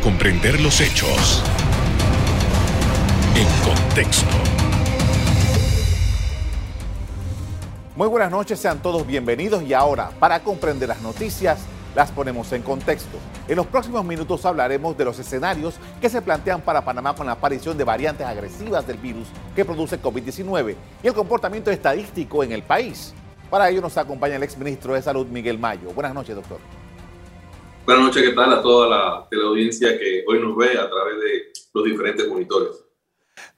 comprender los hechos en contexto. Muy buenas noches, sean todos bienvenidos y ahora, para comprender las noticias, las ponemos en contexto. En los próximos minutos hablaremos de los escenarios que se plantean para Panamá con la aparición de variantes agresivas del virus que produce COVID-19 y el comportamiento estadístico en el país. Para ello nos acompaña el exministro de Salud, Miguel Mayo. Buenas noches, doctor. Buenas noches, ¿qué tal a toda la teleaudiencia que hoy nos ve a través de los diferentes monitores?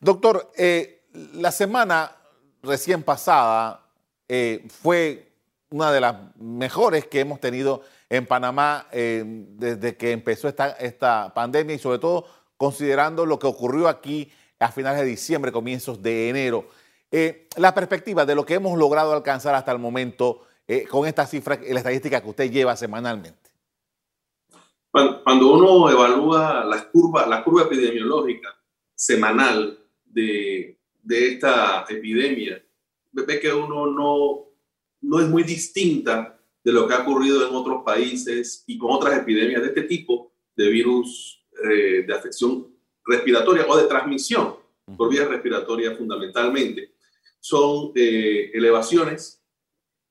Doctor, eh, la semana recién pasada eh, fue una de las mejores que hemos tenido en Panamá eh, desde que empezó esta, esta pandemia y sobre todo considerando lo que ocurrió aquí a finales de diciembre, comienzos de enero. la perspectiva de lo que hemos logrado alcanzar hasta el momento con esta cifra, la estadística que usted lleva semanalmente. Cuando uno evalúa la curva, la curva epidemiológica semanal de, de esta epidemia, ve que uno no, no es muy distinta de lo que ha ocurrido en otros países y con otras epidemias de este tipo de virus eh, de afección respiratoria o de transmisión por vía respiratoria fundamentalmente. Son eh, elevaciones,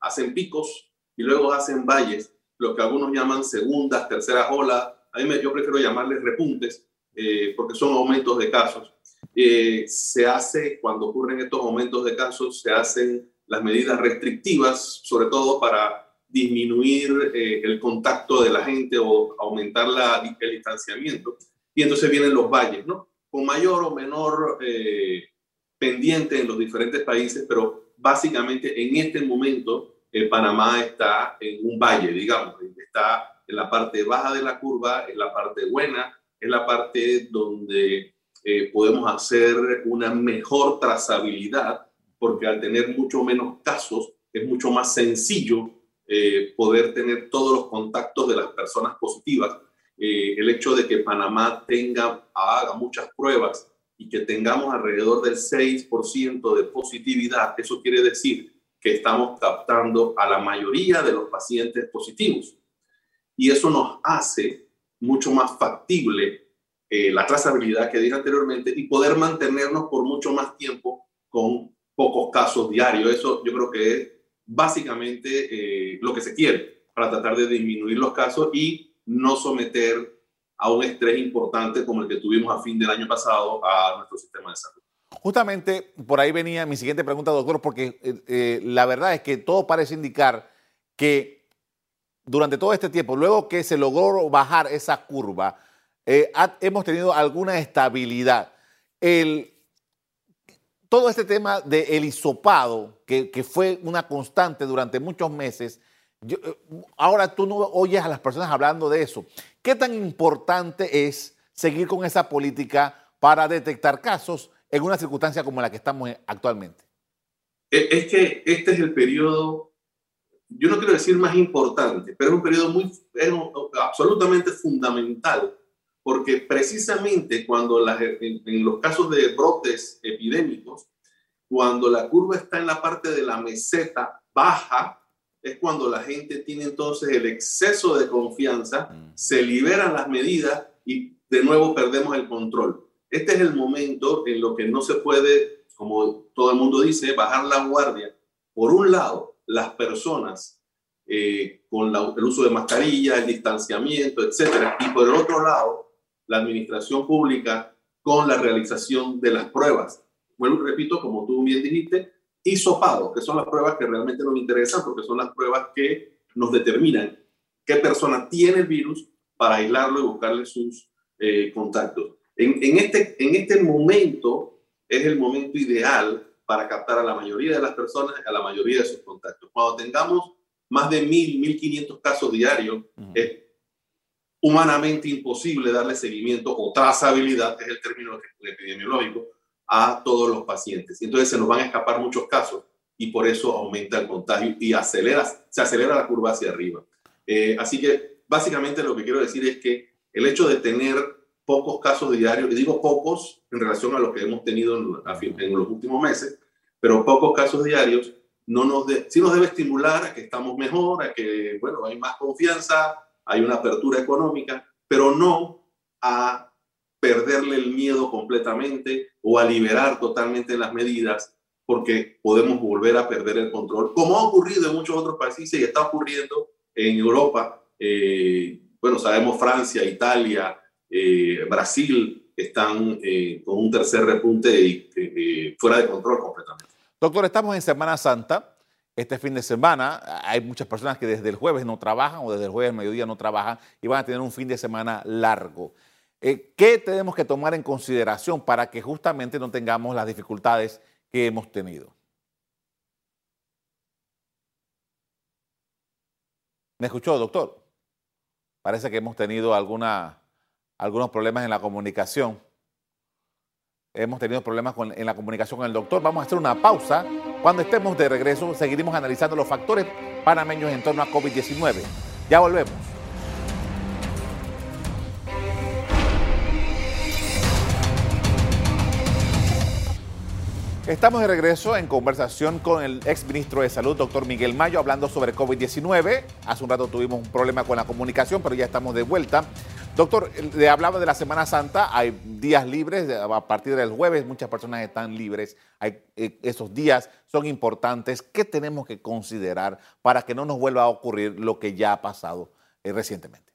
hacen picos y luego hacen valles lo que algunos llaman segundas, terceras olas. A mí me, yo prefiero llamarles repuntes eh, porque son aumentos de casos. Eh, se hace, cuando ocurren estos aumentos de casos, se hacen las medidas restrictivas, sobre todo para disminuir eh, el contacto de la gente o aumentar la, el distanciamiento. Y entonces vienen los valles, ¿no? Con mayor o menor pendiente en los diferentes países, pero básicamente en este momento Panamá está en un valle, digamos, está en la parte baja de la curva, en la parte buena, en la parte donde eh, podemos hacer una mejor trazabilidad, porque al tener mucho menos casos es mucho más sencillo eh, poder tener todos los contactos de las personas positivas. Eh, el hecho de que Panamá tenga, haga muchas pruebas y que tengamos alrededor del 6% de positividad, eso quiere decir que estamos captando a la mayoría de los pacientes positivos. Y eso nos hace mucho más factible eh, la trazabilidad que dije anteriormente y poder mantenernos por mucho más tiempo con pocos casos diarios. Eso yo creo que es básicamente eh, lo que se quiere para tratar de disminuir los casos y no someter a un estrés importante como el que tuvimos a fin del año pasado a nuestro sistema de salud. Justamente por ahí venía mi siguiente pregunta, doctor, porque eh, eh, la verdad es que todo parece indicar que durante todo este tiempo, luego que se logró bajar esa curva, eh, hemos tenido alguna estabilidad. Todo este tema del hisopado, que, que, fue una constante durante muchos meses, ahora tú no oyes a las personas hablando de eso. ¿Qué tan importante es seguir con esa política para detectar casos en una circunstancia como la que estamos actualmente? E, es que este es el periodo, yo no quiero decir más importante, pero es un periodo muy, absolutamente fundamental, porque precisamente cuando en, los casos de brotes epidémicos, cuando la curva está en la parte de la meseta baja, es cuando la gente tiene entonces el exceso de confianza, mm. se liberan las medidas y de nuevo perdemos el control. Este es el momento en lo que no se puede, como todo el mundo dice, bajar la guardia. Por un lado, las personas eh, con el uso de mascarillas, el distanciamiento, etcétera, y por el otro lado, la administración pública con la realización de las pruebas. Bueno, repito, como tú bien dijiste, hisopado, que son las pruebas que realmente nos interesan porque son las pruebas que nos determinan qué persona tiene el virus para aislarlo y buscarle sus eh, contactos. En, este, en este momento es el momento ideal para captar a la mayoría de las personas, a la mayoría de sus contactos. Cuando tengamos más de 1.000, 1.500 casos diarios, es humanamente imposible darle seguimiento o trazabilidad, que es el término epidemiológico, a todos los pacientes. Entonces se nos van a escapar muchos casos y por eso aumenta el contagio y acelera, se acelera la curva hacia arriba. Eh, así que básicamente lo que quiero decir es que el hecho de tener pocos casos diarios, y digo pocos en relación a lo que hemos tenido en, los últimos meses, pero pocos casos diarios, no nos de, sí nos debe estimular a que estamos mejor, a que, bueno, hay más confianza, hay una apertura económica, pero no a perderle el miedo completamente o a liberar totalmente las medidas porque podemos volver a perder el control, como ha ocurrido en muchos otros países y está ocurriendo en Europa. Eh, bueno, sabemos Francia, Italia, eh, Brasil están eh, con un tercer repunte y fuera de control completamente. Doctor, estamos en Semana Santa. Este fin de semana hay muchas personas que desde el jueves no trabajan o desde el jueves al mediodía no trabajan y van a tener un fin de semana largo. Eh, ¿Qué tenemos que tomar en consideración para que justamente no tengamos las dificultades que hemos tenido? ¿Me escuchó, doctor? Parece que hemos tenido alguna, algunos problemas en la comunicación. Hemos tenido problemas en la comunicación con el doctor. Vamos a hacer una pausa. Cuando estemos de regreso, seguiremos analizando los factores panameños en torno a COVID-19. Ya volvemos. Estamos de regreso en conversación con el ex ministro de Salud, doctor Miguel Mayo, hablando sobre COVID-19. Hace un rato tuvimos un problema con la comunicación, pero ya estamos de vuelta. Doctor, le hablaba de la Semana Santa, hay días libres, a partir del jueves muchas personas están libres, eh, esos días son importantes. ¿Qué tenemos que considerar para que no nos vuelva a ocurrir lo que ya ha pasado eh, recientemente?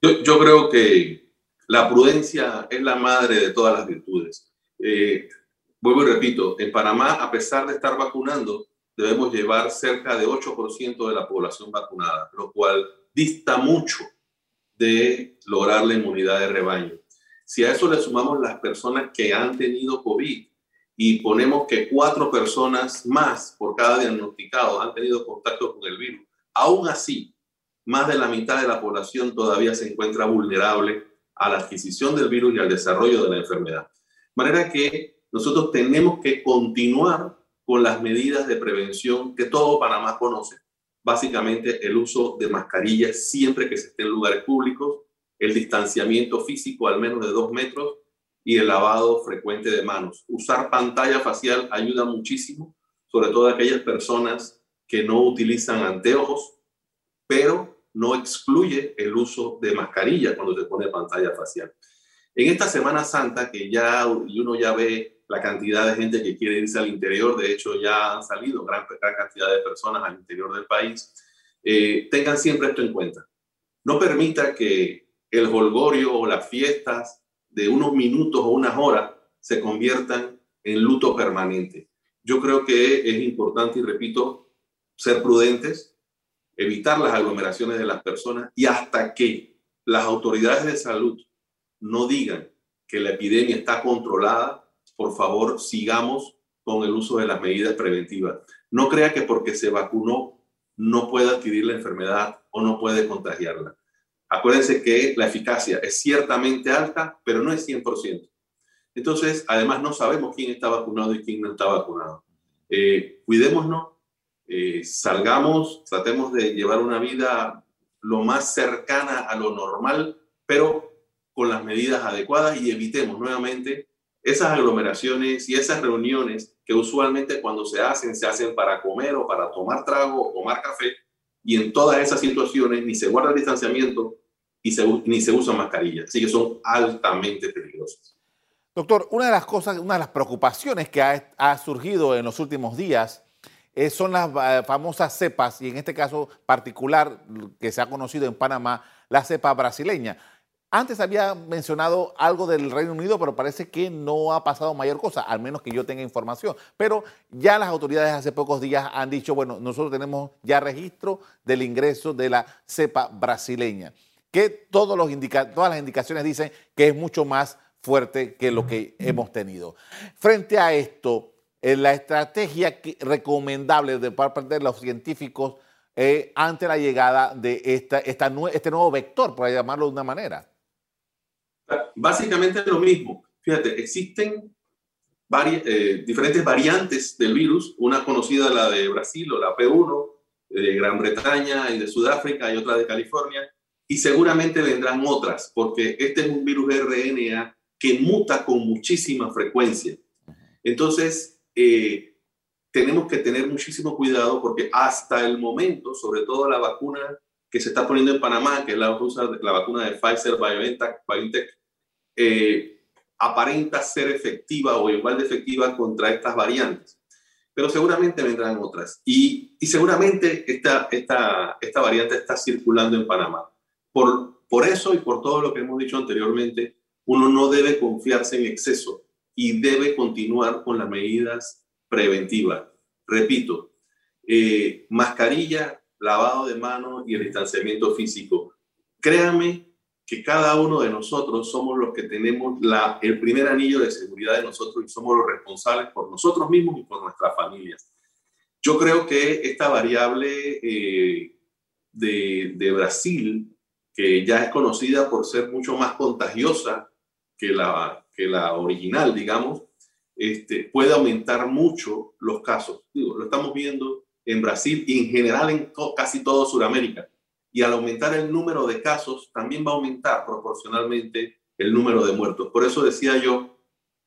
Yo, creo que la prudencia es la madre de todas las virtudes. Eh, vuelvo y repito, en Panamá, a pesar de estar vacunando, debemos llevar cerca de 8% de la población vacunada, lo cual dista mucho de lograr la inmunidad de rebaño. Si a eso le sumamos las personas que han tenido COVID y ponemos que cuatro personas más por cada diagnosticado han tenido contacto con el virus, aún así, más de la mitad de la población todavía se encuentra vulnerable a la adquisición del virus y al desarrollo de la enfermedad. De manera que nosotros tenemos que continuar con las medidas de prevención que todo Panamá conoce. Básicamente el uso de mascarillas siempre que se esté en lugares públicos, el distanciamiento físico al menos de dos metros y el lavado frecuente de manos. Usar pantalla facial ayuda muchísimo, sobre todo a aquellas personas que no utilizan anteojos, pero no excluye el uso de mascarilla cuando se pone pantalla facial. En esta Semana Santa, que ya uno ya ve la cantidad de gente que quiere irse al interior. De hecho, ya han salido gran, cantidad de personas al interior del país. Eh, tengan siempre esto en cuenta. No permita que el holgorio o las fiestas de unos minutos o unas horas se conviertan en luto permanente. Yo creo que es importante, y repito, ser prudentes, evitar las aglomeraciones de las personas y hasta que las autoridades de salud no digan que la epidemia está controlada, por favor, sigamos con el uso de las medidas preventivas. No crea que porque se vacunó no puede adquirir la enfermedad o no puede contagiarla. Acuérdense que la eficacia es ciertamente alta, pero no es 100%. Entonces, además no sabemos quién está vacunado y quién no está vacunado. Eh, cuidémonos, eh, salgamos, tratemos de llevar una vida lo más cercana a lo normal, pero con las medidas adecuadas y evitemos nuevamente esas aglomeraciones y esas reuniones que usualmente cuando se hacen, se hacen para comer o para tomar trago o tomar café, y en todas esas situaciones ni se guarda el distanciamiento y ni se usa mascarilla. Así que son altamente peligrosas. Doctor, una de las cosas, una de las preocupaciones que ha, surgido en los últimos días eh, son las eh, famosas cepas, y en este caso particular que se ha conocido en Panamá, la cepa brasileña. Antes había mencionado algo del Reino Unido, pero parece que no ha pasado mayor cosa, al menos que yo tenga información. Pero ya las autoridades hace pocos días han dicho, bueno, nosotros tenemos ya registro del ingreso de la cepa brasileña, que todos los todas las indicaciones dicen que es mucho más fuerte que lo que hemos tenido. Frente a esto, eh, la estrategia recomendable de parte de los científicos eh, ante la llegada de esta, este nuevo vector, por llamarlo de una manera. Básicamente lo mismo. Fíjate, existen eh, diferentes variantes del virus, una conocida la de Brasil o la P1, de Gran Bretaña y de Sudáfrica y otra de California, y seguramente vendrán otras, porque este es un virus RNA que muta con muchísima frecuencia. Entonces, eh, tenemos que tener muchísimo cuidado porque hasta el momento, sobre todo la vacuna que se está poniendo en Panamá, que es la, la vacuna de Pfizer BioNTech, BioNTech eh, aparenta ser efectiva o igual de efectiva contra estas variantes. Pero seguramente vendrán otras. Y, seguramente esta, esta, esta variante está circulando en Panamá. Por, por eso y por todo lo que hemos dicho anteriormente, uno no debe confiarse en exceso y debe continuar con las medidas preventivas. Repito, eh, mascarilla, lavado de manos y el distanciamiento físico. Créanme que cada uno de nosotros somos los que tenemos el primer anillo de seguridad de nosotros y somos los responsables por nosotros mismos y por nuestras familias. Yo creo que esta variable eh, de, Brasil, que ya es conocida por ser mucho más contagiosa que la, que la original, digamos, este, puede aumentar mucho los casos. Lo estamos viendo en Brasil y en general en casi todo Sudamérica y al aumentar el número de casos, también va a aumentar proporcionalmente el número de muertos. Por eso decía yo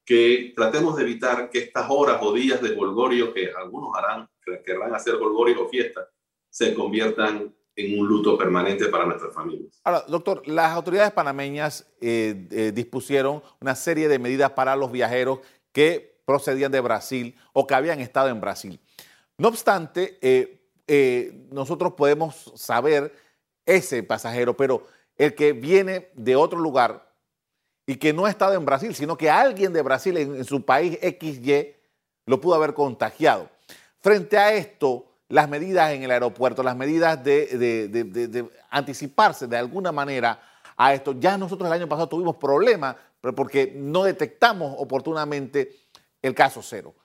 que tratemos de evitar que estas horas o días de golgorio, que algunos harán, querrán hacer golgorio o fiesta, se conviertan en un luto permanente para nuestras familias. Ahora, doctor, las autoridades panameñas eh, eh, dispusieron una serie de medidas para los viajeros que procedían de Brasil o que habían estado en Brasil. No obstante, eh, nosotros podemos saber ese pasajero, pero el que viene de otro lugar y que no ha estado en Brasil, sino que alguien de Brasil en, su país XY lo pudo haber contagiado. Frente a esto, las medidas en el aeropuerto, las medidas de, anticiparse de alguna manera a esto, ya nosotros el año pasado tuvimos problemas porque no detectamos oportunamente el caso cero.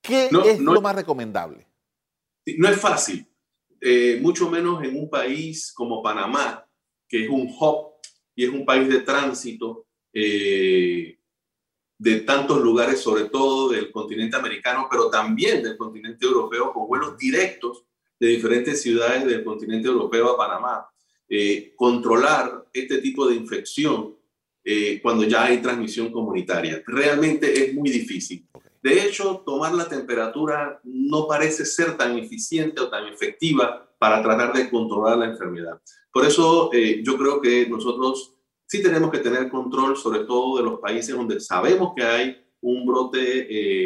¿Qué es lo más recomendable? No es fácil, eh, mucho menos en un país como Panamá, que es un hub y es un país de tránsito eh, de tantos lugares, sobre todo del continente americano, pero también del continente europeo, con vuelos directos de diferentes ciudades del continente europeo a Panamá. Eh, controlar este tipo de infección cuando ya hay transmisión comunitaria. Realmente es muy difícil. De hecho, tomar la temperatura no parece ser tan eficiente o tan efectiva para tratar de controlar la enfermedad. Por eso eh, yo creo que nosotros sí tenemos que tener control, sobre todo de los países donde sabemos que hay un brote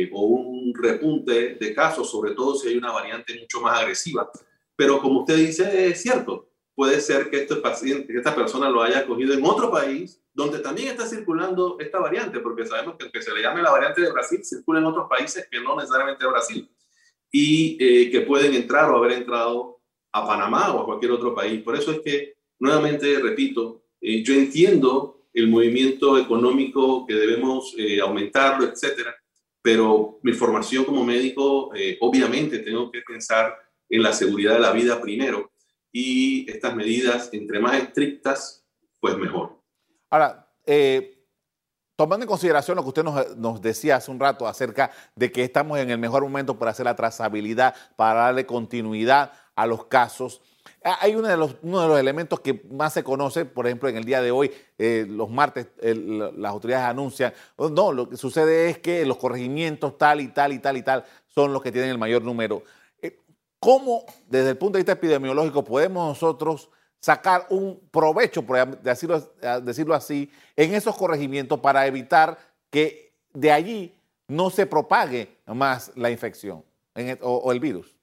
eh, o un repunte de casos, sobre todo si hay una variante mucho más agresiva. Pero como usted dice, es cierto, puede ser que este paciente, que esta persona lo haya cogido en otro país donde también está circulando esta variante, porque sabemos que aunque se le llame la variante de Brasil, circula en otros países que no necesariamente Brasil, y eh, que pueden entrar o haber entrado a Panamá o a cualquier otro país. Por eso es que, nuevamente, repito, eh, yo entiendo el movimiento económico que debemos eh, aumentarlo, etcétera, pero mi formación como médico, obviamente, tengo que pensar en la seguridad de la vida primero y estas medidas, entre más estrictas, pues mejor. Ahora, eh, tomando en consideración lo que usted nos, decía hace un rato acerca de que estamos en el mejor momento para hacer la trazabilidad, para darle continuidad a los casos, hay uno de los, elementos que más se conoce, por ejemplo, en el día de hoy, eh, los martes, las autoridades anuncian, oh, no, lo que sucede es que los corregimientos tal y tal y tal y tal son los que tienen el mayor número. Eh, ¿Cómo, desde el punto de vista epidemiológico, podemos nosotros sacar un provecho, por decirlo, decirlo así, en esos corregimientos para evitar que de allí no se propague más la infección o, el virus?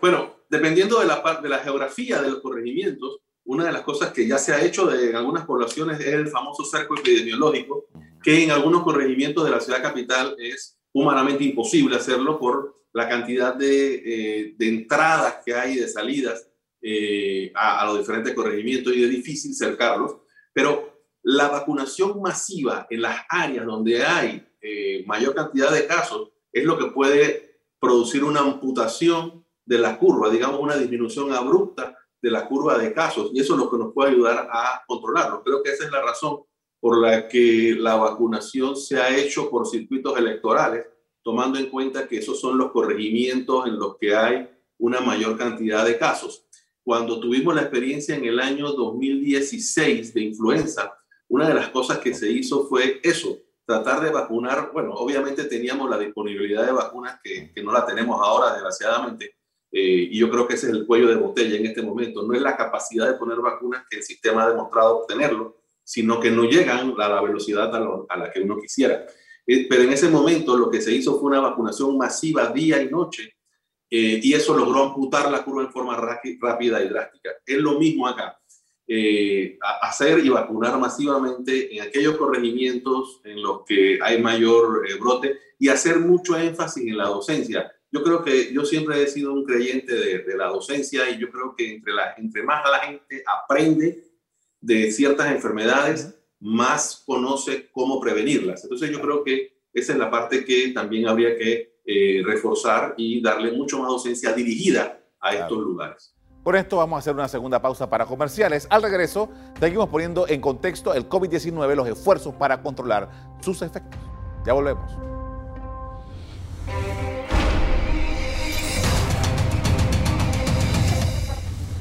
Bueno, dependiendo de la, de la geografía de los corregimientos, una de las cosas que ya se ha hecho en algunas poblaciones es el famoso cerco epidemiológico, que en algunos corregimientos de la ciudad capital es humanamente imposible hacerlo por la cantidad de, eh, de entradas que hay y de salidas eh, a, los diferentes corregimientos y es difícil cercarlos, pero la vacunación masiva en las áreas donde hay eh, mayor cantidad de casos es lo que puede producir una amputación de la curva, digamos una disminución abrupta de la curva de casos y eso es lo que nos puede ayudar a controlarlo. Creo que esa es la razón por la que la vacunación se ha hecho por circuitos electorales, tomando en cuenta que esos son los corregimientos en los que hay una mayor cantidad de casos cuando tuvimos la experiencia en el año 2016 de influenza, una de las cosas que se hizo fue eso, tratar de vacunar, bueno, obviamente teníamos la disponibilidad de vacunas que, que no la tenemos ahora, desgraciadamente, eh, y yo creo que ese es el cuello de botella en este momento, no es la capacidad de poner vacunas que el sistema ha demostrado obtenerlo, sino que no llegan a la velocidad a, la que uno quisiera. Eh, pero en ese momento lo que se hizo fue una vacunación masiva día y noche eh, y eso logró amputar la curva en forma rápida y drástica. Es lo mismo acá. Eh, hacer y vacunar masivamente en aquellos corregimientos en los que hay mayor brote y hacer mucho énfasis en la docencia. Yo creo que yo siempre he sido un creyente de, la docencia y yo creo que entre, la, entre más la gente aprende de ciertas enfermedades, más conoce cómo prevenirlas. Entonces yo creo que esa es la parte que también habría que eh, reforzar y darle mucho más docencia dirigida a estos lugares. Por esto vamos a hacer una segunda pausa para comerciales. Al regreso, seguimos poniendo en contexto el COVID-19, los esfuerzos para controlar sus efectos. Ya volvemos.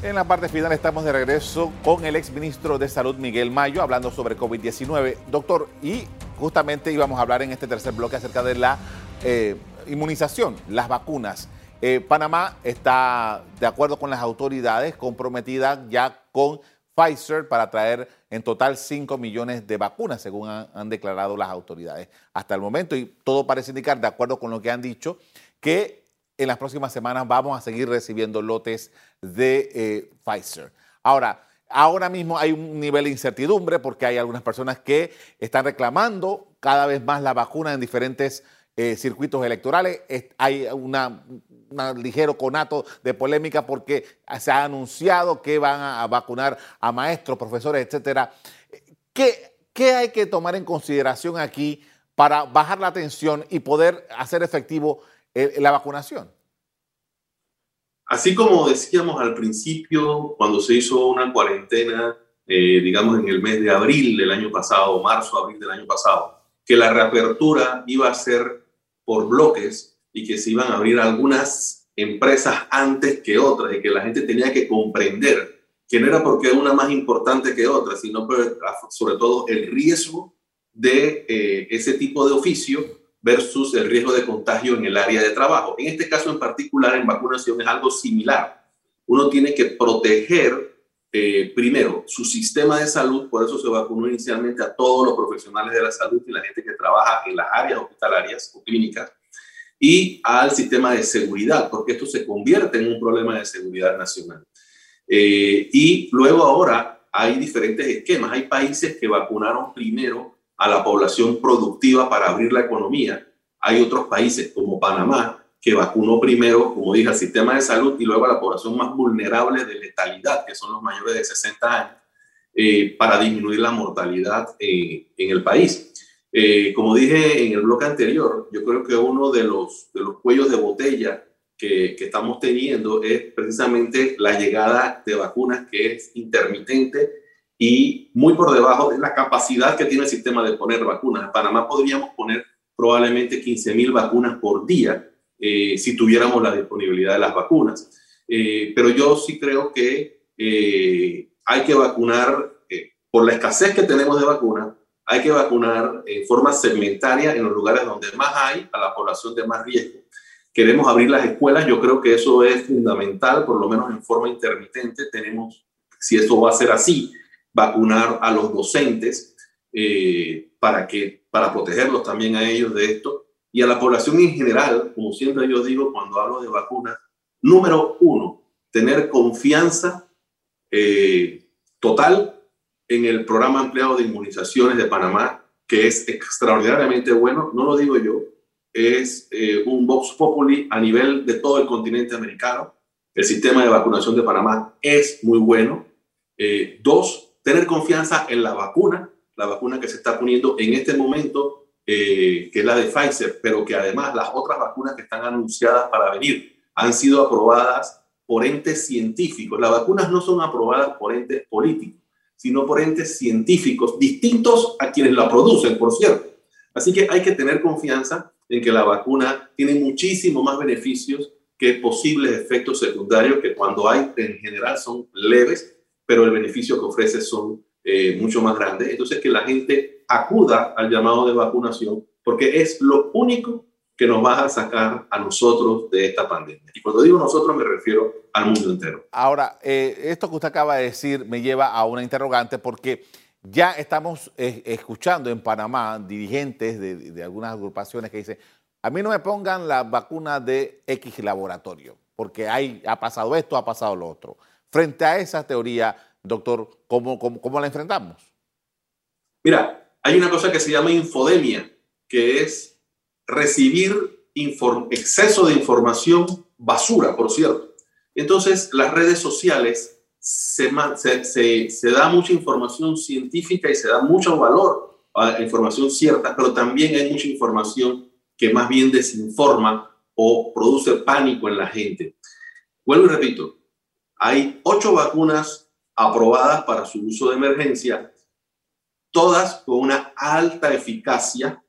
En la parte final estamos de regreso con el exministro de Salud Miguel Mayo hablando sobre COVID-19. Doctor, y justamente íbamos a hablar en este tercer bloque acerca de la eh, inmunización, las vacunas. Eh, Panamá está de acuerdo con las autoridades comprometida ya con Pfizer para traer en total 5 millones de vacunas, según han, declarado las autoridades hasta el momento. Y todo parece indicar, de acuerdo con lo que han dicho, que en las próximas semanas vamos a seguir recibiendo lotes de eh, Pfizer. Ahora, ahora mismo hay un nivel de incertidumbre porque hay algunas personas que están reclamando cada vez más la vacuna en diferentes eh, circuitos electorales. hay un ligero conato de polémica porque se ha anunciado que van a vacunar a maestros, profesores, etcétera. ¿Qué, ¿Qué hay que tomar en consideración aquí para bajar la tensión y poder hacer efectivo eh, la vacunación. Así como decíamos al principio, cuando se hizo una cuarentena, eh, digamos en el mes de abril del año pasado, marzo, abril del año pasado, que la reapertura iba a ser por bloques y que se iban a abrir algunas empresas antes que otras y que la gente tenía que comprender que no era porque una más importante que otra, sino sobre todo el riesgo de eh, ese tipo de oficio versus el riesgo de contagio en el área de trabajo. En este caso en particular, en vacunación es algo similar. Uno tiene que proteger eh, primero su sistema de salud, por eso se vacunó inicialmente a todos los profesionales de la salud y la gente que trabaja en las áreas hospitalarias o clínicas, y al sistema de seguridad, porque esto se convierte en un problema de seguridad nacional. Eh, y luego ahora hay diferentes esquemas. Hay países que vacunaron primero a la población productiva para abrir la economía. Hay otros países como Panamá que vacunó primero, como dije, al sistema de salud y luego a la población más vulnerable de letalidad, que son los mayores de 60 años, eh, para disminuir la mortalidad eh, en el país. Eh, como dije en el bloque anterior, yo creo que uno de los, de los cuellos de botella que, que, estamos teniendo es precisamente la llegada de vacunas que es intermitente y muy por debajo de la capacidad que tiene el sistema de poner vacunas. En Panamá podríamos poner probablemente 15 mil vacunas por día eh, si tuviéramos la disponibilidad de las vacunas. Eh, pero yo sí creo que eh, hay que vacunar, por la escasez que tenemos de vacunas, hay que vacunar en forma segmentaria en los lugares donde más hay a la población de más riesgo. Queremos abrir las escuelas, yo creo que eso es fundamental, por lo menos en forma intermitente. Tenemos, si eso va a ser así, vacunar a los docentes eh, para, que, para protegerlos también a ellos de esto y a la población en general, como siempre yo digo cuando hablo de vacunas, número uno, tener confianza eh, total en el programa ampliado de inmunizaciones de Panamá, que es extraordinariamente bueno, no lo digo yo, es eh, un Vox Populi a nivel de todo el continente americano. El sistema de vacunación de Panamá es muy bueno. dos, tener confianza en la vacuna, la vacuna que se está poniendo en este momento, eh, que es la de Pfizer, pero que además las otras vacunas que están anunciadas para venir han sido aprobadas por entes científicos. Las vacunas no son aprobadas por entes políticos, sino por entes científicos, distintos a quienes la producen, por cierto. Así que hay que tener confianza en que la vacuna tiene muchísimo más beneficios que posibles efectos secundarios que cuando hay en general son leves pero el beneficio que ofrece son eh, mucho más grandes. Entonces, que la gente acuda al llamado de vacunación, porque es lo único que nos va a sacar a nosotros de esta pandemia. Y cuando digo nosotros me refiero al mundo entero. Ahora, eh, esto que usted acaba de decir me lleva a una interrogante porque ya estamos eh, escuchando en Panamá dirigentes de, algunas agrupaciones que dicen, a mí no me pongan la vacuna de X laboratorio, porque hay, ha pasado esto, ha pasado lo otro. Frente a esa teoría, doctor, ¿cómo, cómo, la enfrentamos? Mira, hay una cosa que se llama infodemia, que es recibir exceso de información basura, por cierto. Entonces, las redes sociales se, se, da mucha información científica y se da mucho valor a información cierta, pero también hay mucha información que más bien desinforma o produce pánico en la gente. Vuelvo y repito, hay ocho vacunas aprobadas para su uso de emergencia, todas con una alta eficacia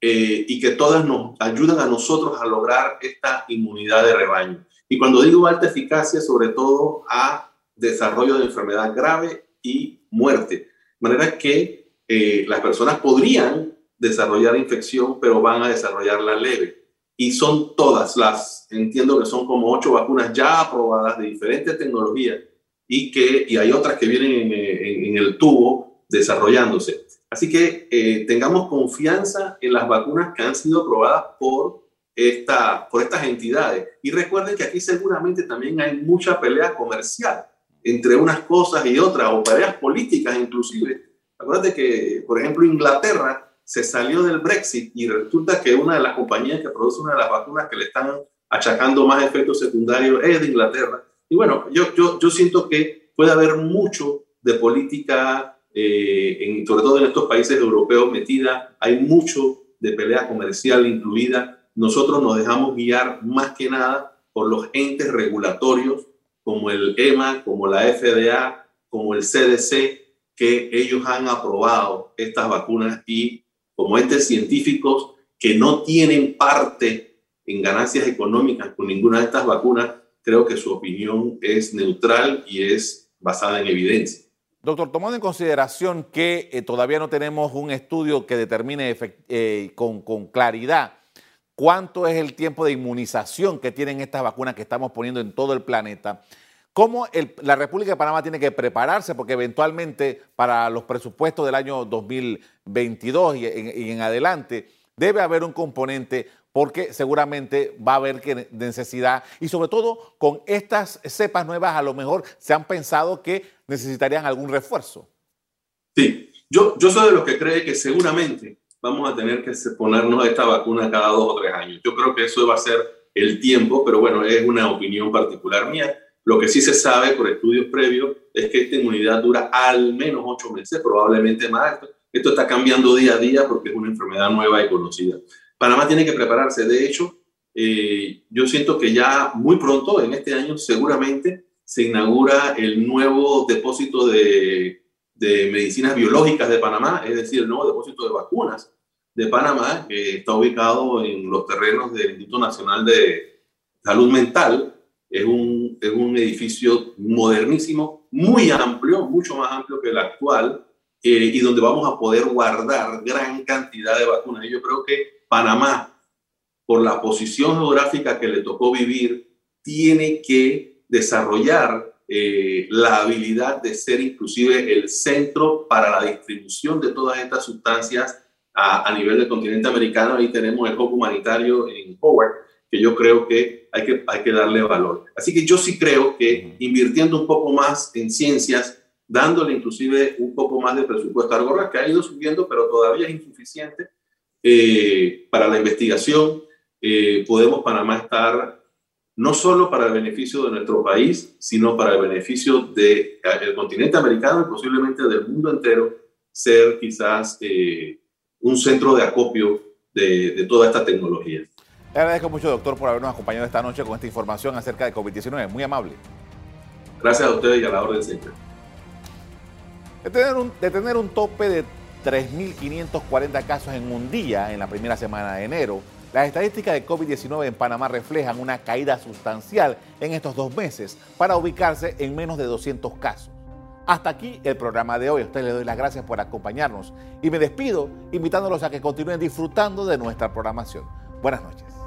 eh, y que todas nos ayudan a nosotros a lograr esta inmunidad de rebaño. Y cuando digo alta eficacia, sobre todo a desarrollo de enfermedad grave y muerte. De manera que eh, las personas podrían desarrollar infección, pero van a desarrollarla leve. Y son todas las, entiendo que son como ocho vacunas ya aprobadas de diferentes tecnologías y que y hay otras que vienen en, el tubo desarrollándose. Así que eh, tengamos confianza en las vacunas que han sido aprobadas por, esta, por estas entidades. Y recuerden que aquí seguramente también hay mucha pelea comercial entre unas cosas y otras, o peleas políticas inclusive. Acuérdate que, por ejemplo, Inglaterra se salió del Brexit y resulta que una de las compañías que produce una de las vacunas que le están achacando más efectos secundarios es de Inglaterra. Y bueno, yo, yo, yo siento que puede haber mucho de política, eh, en, sobre todo en estos países europeos metida, hay mucho de pelea comercial incluida. Nosotros nos dejamos guiar más que nada por los entes regulatorios como el EMA, como la FDA, como el CDC, que ellos han aprobado estas vacunas y como entes científicos que no tienen parte en ganancias económicas con ninguna de estas vacunas, creo que su opinión es neutral y es basada en evidencia. Doctor, tomando en consideración que eh, todavía no tenemos un estudio que determine eh, con, con claridad cuánto es el tiempo de inmunización que tienen estas vacunas que estamos poniendo en todo el planeta. ¿Cómo la República de Panamá tiene que prepararse? Porque eventualmente para los presupuestos del año 2022 y en, adelante debe haber un componente porque seguramente va a haber necesidad y sobre todo con estas cepas nuevas a lo mejor se han pensado que necesitarían algún refuerzo. Sí, yo, yo soy de los que cree que seguramente vamos a tener que ponernos esta vacuna cada dos o tres años. Yo creo que eso va a ser el tiempo, pero bueno, es una opinión particular mía. Lo que sí se sabe por estudios previos es que esta inmunidad dura al menos ocho meses, probablemente más. Esto está cambiando día a día porque es una enfermedad nueva y conocida. Panamá tiene que prepararse. De hecho, eh, yo siento que ya muy pronto, en este año, seguramente se inaugura el nuevo depósito de de Medicinas Biológicas de Panamá, es decir, el nuevo depósito de vacunas de Panamá, que está ubicado en los terrenos del Instituto Nacional de Salud Mental. Es un, es un edificio modernísimo, muy amplio, mucho más amplio que el actual, eh, y donde vamos a poder guardar gran cantidad de vacunas. Y yo creo que Panamá, por la posición geográfica que le tocó vivir, tiene que desarrollar eh, la habilidad de ser inclusive el centro para la distribución de todas estas sustancias a, nivel del continente americano. Ahí tenemos el hub humanitario en Howard, que yo creo que hay, que hay que darle valor. Así que yo sí creo que invirtiendo un poco más en ciencias, dándole inclusive un poco más de presupuesto, algo que ha ido subiendo, pero todavía es insuficiente eh, para la investigación, eh, podemos Panamá estar no solo para el beneficio de nuestro país, sino para el beneficio del continente americano y posiblemente del mundo entero, ser quizás eh, un centro de acopio de, toda esta tecnología. Le agradezco mucho, doctor, por habernos acompañado esta noche con esta información acerca de COVID-19. Muy amable. Gracias a ustedes y a la orden siempre. De tener un, de tener un tope de 3.540 casos en un día en la primera semana de enero, las estadísticas de COVID-19 en Panamá reflejan una caída sustancial en estos dos meses para ubicarse en menos de 200 casos. Hasta aquí el programa de hoy. A ustedes les doy las gracias por acompañarnos y me despido invitándolos a que continúen disfrutando de nuestra programación. Buenas noches.